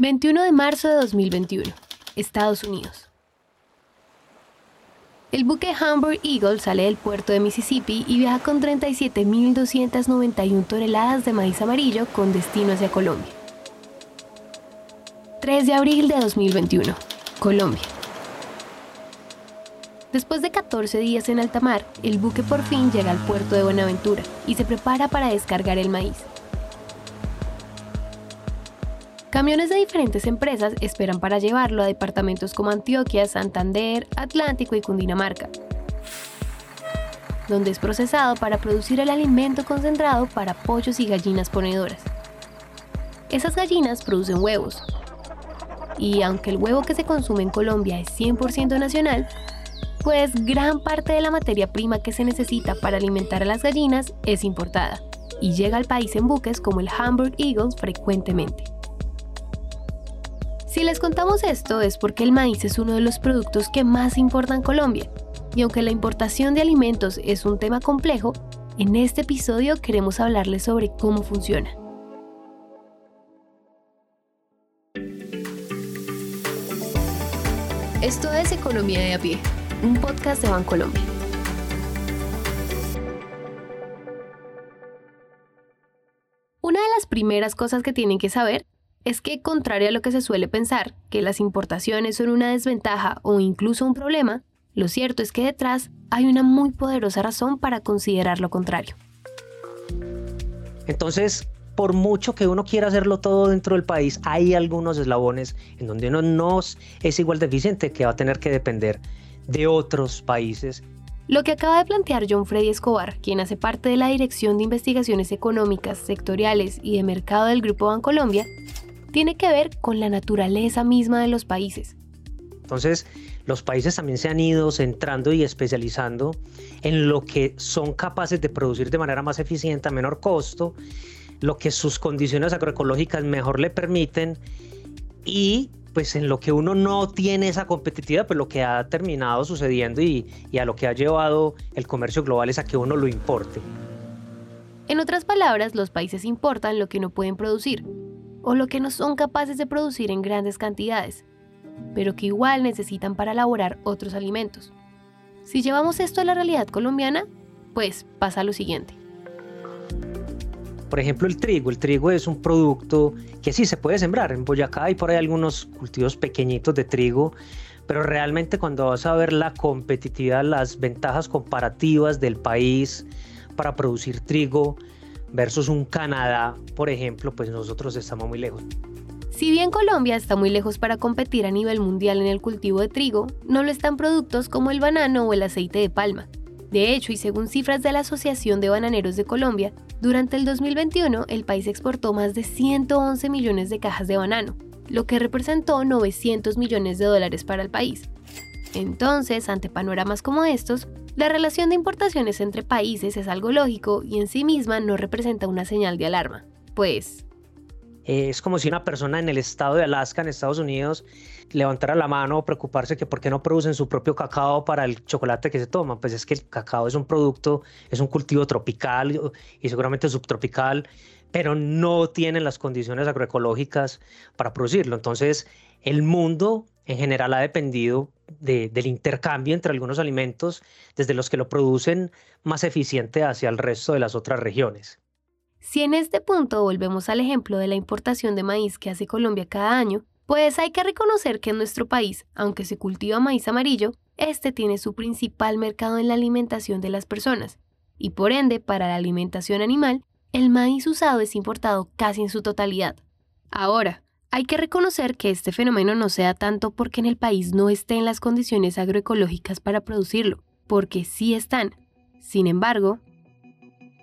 21 de marzo de 2021, Estados Unidos. El buque Hamburg Eagle sale del puerto de Mississippi y viaja con 37.291 toneladas de maíz amarillo con destino hacia Colombia. 3 de abril de 2021, Colombia. Después de 14 días en alta mar, el buque por fin llega al puerto de Buenaventura y se prepara para descargar el maíz. Camiones de diferentes empresas esperan para llevarlo a departamentos como Antioquia, Santander, Atlántico y Cundinamarca, donde es procesado para producir el alimento concentrado para pollos y gallinas ponedoras. Esas gallinas producen huevos, y aunque el huevo que se consume en Colombia es 100% nacional, pues gran parte de la materia prima que se necesita para alimentar a las gallinas es importada y llega al país en buques como el Hamburg Eagles frecuentemente. Si les contamos esto es porque el maíz es uno de los productos que más importa en Colombia. Y aunque la importación de alimentos es un tema complejo, en este episodio queremos hablarles sobre cómo funciona. Esto es Economía de a pie, un podcast de Bancolombia. Una de las primeras cosas que tienen que saber es que, contrario a lo que se suele pensar, que las importaciones son una desventaja o incluso un problema, lo cierto es que detrás hay una muy poderosa razón para considerar lo contrario. Entonces, por mucho que uno quiera hacerlo todo dentro del país, hay algunos eslabones en donde uno no es igual de eficiente que va a tener que depender de otros países. Lo que acaba de plantear John Freddy Escobar, quien hace parte de la Dirección de Investigaciones Económicas, Sectoriales y de Mercado del Grupo Bancolombia, tiene que ver con la naturaleza misma de los países. Entonces, los países también se han ido centrando y especializando en lo que son capaces de producir de manera más eficiente, a menor costo, lo que sus condiciones agroecológicas mejor le permiten y pues en lo que uno no tiene esa competitividad, pues lo que ha terminado sucediendo y, y a lo que ha llevado el comercio global es a que uno lo importe. En otras palabras, los países importan lo que no pueden producir, o lo que no son capaces de producir en grandes cantidades, pero que igual necesitan para elaborar otros alimentos. Si llevamos esto a la realidad colombiana, pues pasa lo siguiente. Por ejemplo, el trigo. El trigo es un producto que sí se puede sembrar. En Boyacá hay por ahí algunos cultivos pequeñitos de trigo, pero realmente cuando vas a ver la competitividad, las ventajas comparativas del país para producir trigo, versus un Canadá, por ejemplo, pues nosotros estamos muy lejos. Si bien Colombia está muy lejos para competir a nivel mundial en el cultivo de trigo, no lo están productos como el banano o el aceite de palma. De hecho, y según cifras de la Asociación de Bananeros de Colombia, durante el 2021 el país exportó más de 111 millones de cajas de banano, lo que representó 900 millones de dólares para el país. Entonces, ante panoramas como estos, la relación de importaciones entre países es algo lógico y en sí misma no representa una señal de alarma, pues... Es como si una persona en el estado de Alaska, en Estados Unidos, levantara la mano o preocuparse que por qué no producen su propio cacao para el chocolate que se toma. Pues es que el cacao es un producto, es un cultivo tropical y seguramente subtropical, pero no tienen las condiciones agroecológicas para producirlo. Entonces, el mundo en general ha dependido del intercambio entre algunos alimentos, desde los que lo producen más eficiente hacia el resto de las otras regiones. Si en este punto volvemos al ejemplo de la importación de maíz que hace Colombia cada año, pues hay que reconocer que en nuestro país, aunque se cultiva maíz amarillo, este tiene su principal mercado en la alimentación de las personas, y por ende, para la alimentación animal, el maíz usado es importado casi en su totalidad. Ahora, hay que reconocer que este fenómeno no sea tanto porque en el país no estén las condiciones agroecológicas para producirlo, porque sí están. Sin embargo,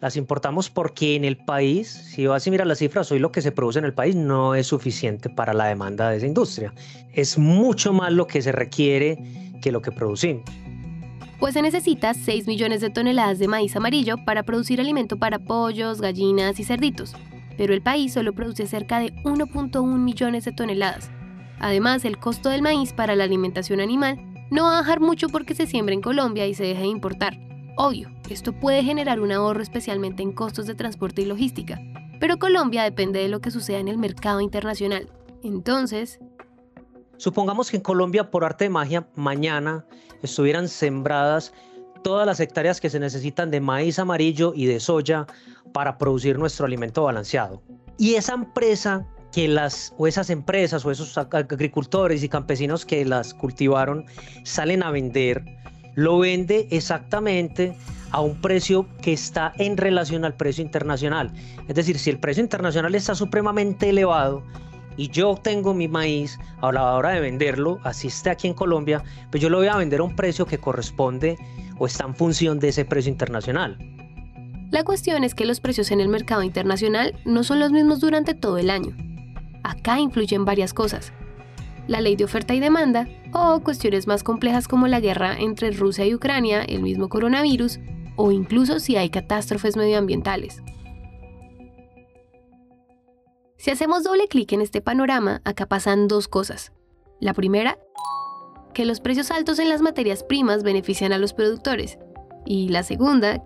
las importamos porque en el país, si vas a mirar las cifras, hoy lo que se produce en el país no es suficiente para la demanda de esa industria. Es mucho más lo que se requiere que lo que producimos. Pues se necesita 6 millones de toneladas de maíz amarillo para producir alimento para pollos, gallinas y cerditos pero el país solo produce cerca de 1.1 millones de toneladas. Además, el costo del maíz para la alimentación animal no va a bajar mucho porque se siembra en Colombia y se deja de importar. Obvio, esto puede generar un ahorro especialmente en costos de transporte y logística, pero Colombia depende de lo que suceda en el mercado internacional. Entonces... Supongamos que en Colombia, por arte de magia, mañana estuvieran sembradas todas las hectáreas que se necesitan de maíz amarillo y de soya para producir nuestro alimento balanceado. Y esa empresa que las o esas empresas o esos agricultores y campesinos que las cultivaron salen a vender, lo vende exactamente a un precio que está en relación al precio internacional. Es decir, si el precio internacional está supremamente elevado y yo tengo mi maíz a la hora de venderlo, así esté aquí en Colombia, pues yo lo voy a vender a un precio que corresponde o está en función de ese precio internacional. La cuestión es que los precios en el mercado internacional no son los mismos durante todo el año. Acá influyen varias cosas. La ley de oferta y demanda, o cuestiones más complejas como la guerra entre Rusia y Ucrania, el mismo coronavirus, o incluso si hay catástrofes medioambientales. Si hacemos doble clic en este panorama, acá pasan dos cosas. La primera, que los precios altos en las materias primas benefician a los productores. Y la segunda,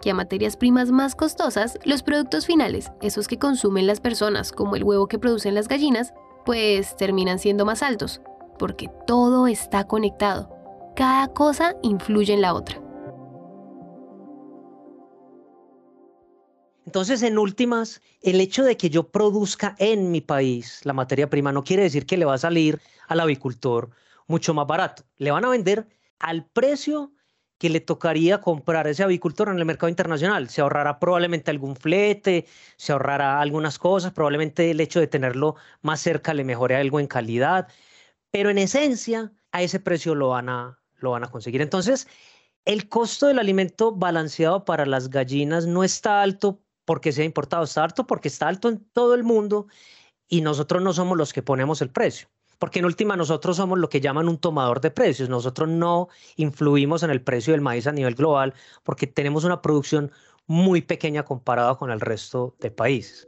que a materias primas más costosas, los productos finales, esos que consumen las personas, como el huevo que producen las gallinas, pues terminan siendo más altos, porque todo está conectado. Cada cosa influye en la otra. Entonces, en últimas, el hecho de que yo produzca en mi país la materia prima no quiere decir que le va a salir al avicultor mucho más barato. Le van a vender al precio que le tocaría comprar ese avicultor en el mercado internacional. Se ahorrará probablemente algún flete, se ahorrará algunas cosas, probablemente el hecho de tenerlo más cerca le mejore algo en calidad, pero en esencia a ese precio lo van a, lo van a conseguir. Entonces, el costo del alimento balanceado para las gallinas no está alto porque sea importado, está alto porque está alto en todo el mundo y nosotros no somos los que ponemos el precio porque en última nosotros somos lo que llaman un tomador de precios. Nosotros no influimos en el precio del maíz a nivel global porque tenemos una producción muy pequeña comparada con el resto de países.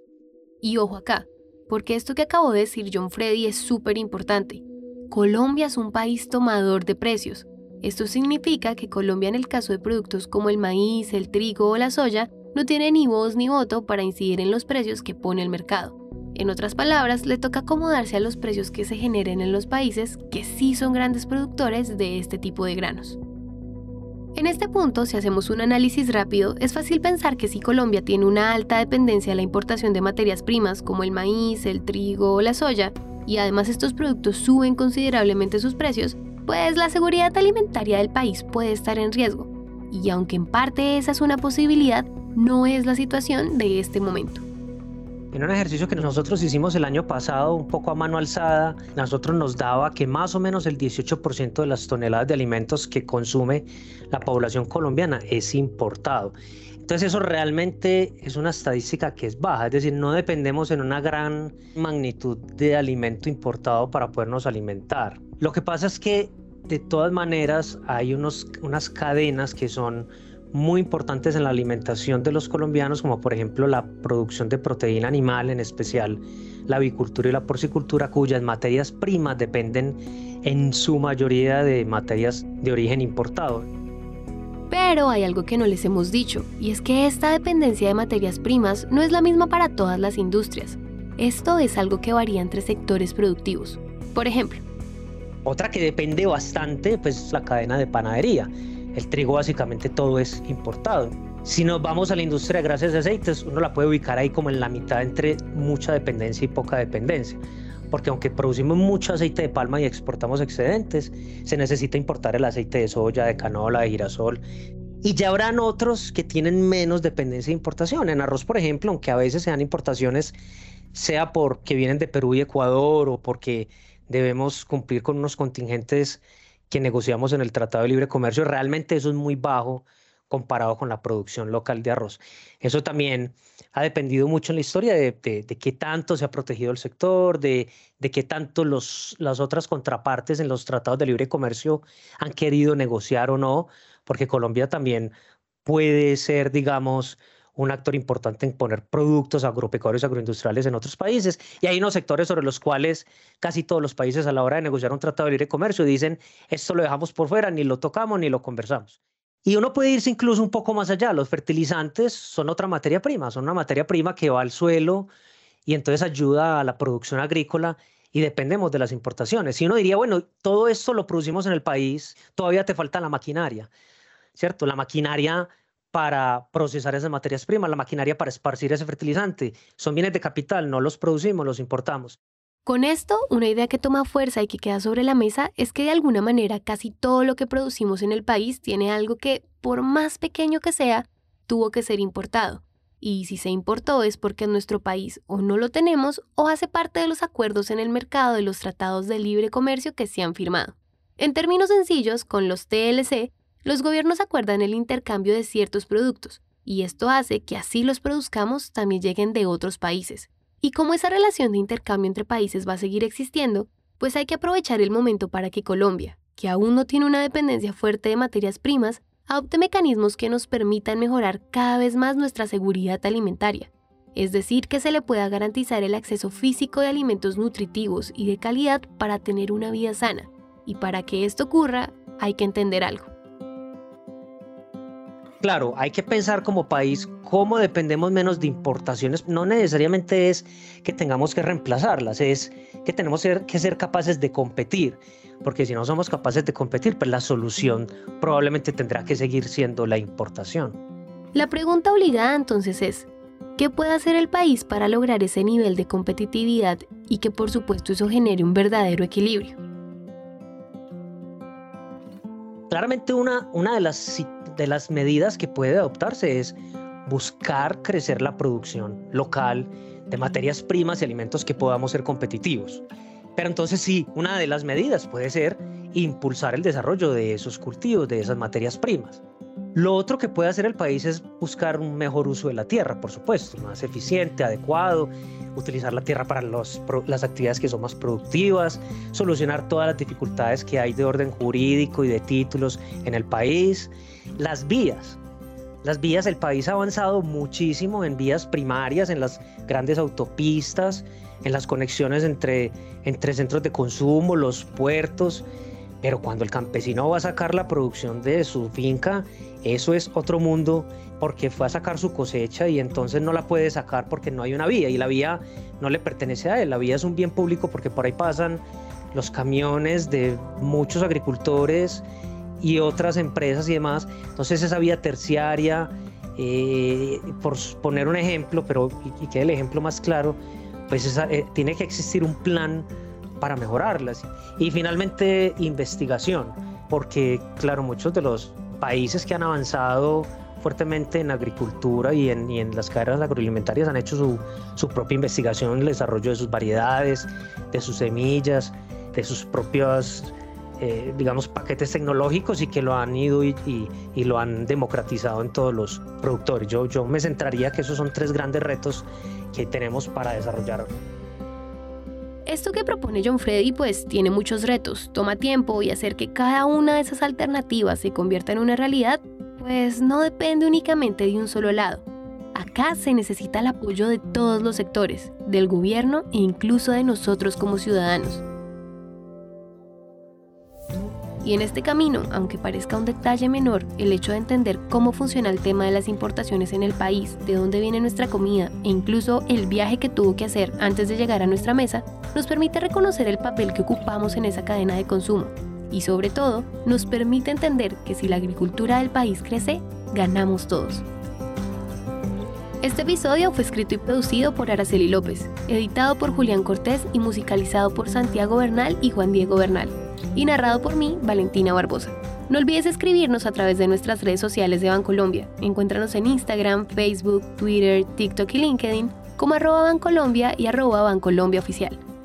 Y ojo acá, porque esto que acabo de decir John Freddy es súper importante. Colombia es un país tomador de precios. Esto significa que Colombia en el caso de productos como el maíz, el trigo o la soya, no tiene ni voz ni voto para incidir en los precios que pone el mercado. En otras palabras, le toca acomodarse a los precios que se generen en los países que sí son grandes productores de este tipo de granos. En este punto, si hacemos un análisis rápido, es fácil pensar que si Colombia tiene una alta dependencia a la importación de materias primas como el maíz, el trigo o la soya, y además estos productos suben considerablemente sus precios, pues la seguridad alimentaria del país puede estar en riesgo. Y aunque en parte esa es una posibilidad, no es la situación de este momento. En un ejercicio que nosotros hicimos el año pasado, un poco a mano alzada, nosotros nos daba que más o menos el 18% de las toneladas de alimentos que consume la población colombiana es importado. Entonces eso realmente es una estadística que es baja, es decir, no dependemos en una gran magnitud de alimento importado para podernos alimentar. Lo que pasa es que de todas maneras hay unos, unas cadenas que son muy importantes en la alimentación de los colombianos, como por ejemplo la producción de proteína animal, en especial la avicultura y la porcicultura, cuyas materias primas dependen en su mayoría de materias de origen importado. Pero hay algo que no les hemos dicho, y es que esta dependencia de materias primas no es la misma para todas las industrias. Esto es algo que varía entre sectores productivos. Por ejemplo, otra que depende bastante, pues la cadena de panadería. El trigo básicamente todo es importado. Si nos vamos a la industria de grasas y aceites, uno la puede ubicar ahí como en la mitad entre mucha dependencia y poca dependencia. Porque aunque producimos mucho aceite de palma y exportamos excedentes, se necesita importar el aceite de soya, de canola, de girasol. Y ya habrán otros que tienen menos dependencia de importación. En arroz, por ejemplo, aunque a veces sean importaciones, sea porque vienen de Perú y Ecuador o porque debemos cumplir con unos contingentes que negociamos en el Tratado de Libre Comercio, realmente eso es muy bajo comparado con la producción local de arroz. Eso también ha dependido mucho en la historia de, qué tanto se ha protegido el sector, de, de qué tanto los, las otras contrapartes en los tratados de libre comercio han querido negociar o no, porque Colombia también puede ser, digamos, un actor importante en poner productos agropecuarios, agroindustriales en otros países. Y hay unos sectores sobre los cuales casi todos los países a la hora de negociar un tratado de libre comercio dicen, esto lo dejamos por fuera, ni lo tocamos, ni lo conversamos. Y uno puede irse incluso un poco más allá. Los fertilizantes son otra materia prima, son una materia prima que va al suelo y entonces ayuda a la producción agrícola y dependemos de las importaciones. Si uno diría, bueno, todo esto lo producimos en el país, todavía te falta la maquinaria, ¿cierto? La maquinaria para procesar esas materias primas, la maquinaria para esparcir ese fertilizante. Son bienes de capital, no los producimos, los importamos. Con esto, una idea que toma fuerza y que queda sobre la mesa es que de alguna manera casi todo lo que producimos en el país tiene algo que, por más pequeño que sea, tuvo que ser importado. Y si se importó es porque en nuestro país o no lo tenemos o hace parte de los acuerdos en el mercado de los tratados de libre comercio que se han firmado. En términos sencillos, con los TLC, los gobiernos acuerdan el intercambio de ciertos productos, y esto hace que así los produzcamos también lleguen de otros países. Y como esa relación de intercambio entre países va a seguir existiendo, pues hay que aprovechar el momento para que Colombia, que aún no tiene una dependencia fuerte de materias primas, adopte mecanismos que nos permitan mejorar cada vez más nuestra seguridad alimentaria. Es decir, que se le pueda garantizar el acceso físico de alimentos nutritivos y de calidad para tener una vida sana. Y para que esto ocurra, hay que entender algo. Claro, hay que pensar como país cómo dependemos menos de importaciones. No necesariamente es que tengamos que reemplazarlas, es que tenemos que ser capaces de competir, porque si no somos capaces de competir, pues la solución probablemente tendrá que seguir siendo la importación. La pregunta obligada entonces es, ¿qué puede hacer el país para lograr ese nivel de competitividad y que por supuesto eso genere un verdadero equilibrio? Claramente una, una de las de las medidas que puede adoptarse es buscar crecer la producción local de materias primas y alimentos que podamos ser competitivos. Pero entonces sí, una de las medidas puede ser impulsar el desarrollo de esos cultivos, de esas materias primas. Lo otro que puede hacer el país es buscar un mejor uso de la tierra, por supuesto, más eficiente, adecuado, utilizar la tierra para las actividades que son más productivas, solucionar todas las dificultades que hay de orden jurídico y de títulos en el país, las vías. Las vías, el país ha avanzado muchísimo en vías primarias, en las grandes autopistas, en las conexiones entre, entre centros de consumo, los puertos, pero cuando el campesino va a sacar la producción de su finca, eso es otro mundo porque fue a sacar su cosecha y entonces no la puede sacar porque no hay una vía y la vía no le pertenece a él, la vía es un bien público porque por ahí pasan los camiones de muchos agricultores y otras empresas y demás. Entonces esa vía terciaria, eh, por poner un ejemplo, pero y, que el ejemplo más claro, pues eh, tiene que existir un plan para mejorarlas. Y finalmente, investigación, porque claro, muchos de los países que han avanzado fuertemente en agricultura y en, las cadenas agroalimentarias han hecho su, propia investigación, el desarrollo de sus variedades, de sus semillas, de sus propios, eh, digamos, paquetes tecnológicos y que lo han ido y, y, y, lo han democratizado en todos los productores. Yo, yo me centraría que esos son tres grandes retos que tenemos para desarrollar esto que propone John Freddy pues tiene muchos retos, toma tiempo y hacer que cada una de esas alternativas se convierta en una realidad pues no depende únicamente de un solo lado. Acá se necesita el apoyo de todos los sectores, del gobierno e incluso de nosotros como ciudadanos. Y en este camino, aunque parezca un detalle menor, el hecho de entender cómo funciona el tema de las importaciones en el país, de dónde viene nuestra comida e incluso el viaje que tuvo que hacer antes de llegar a nuestra mesa, nos permite reconocer el papel que ocupamos en esa cadena de consumo. Y sobre todo, nos permite entender que si la agricultura del país crece, ganamos todos. Este episodio fue escrito y producido por Araceli López, editado por Julián Cortés y musicalizado por Santiago Bernal y Juan Diego Bernal y narrado por mí, Valentina Barbosa. No olvides escribirnos a través de nuestras redes sociales de Bancolombia. Encuéntranos en Instagram, Facebook, Twitter, TikTok y LinkedIn como arroba Bancolombia y arroba Bancolombia Oficial.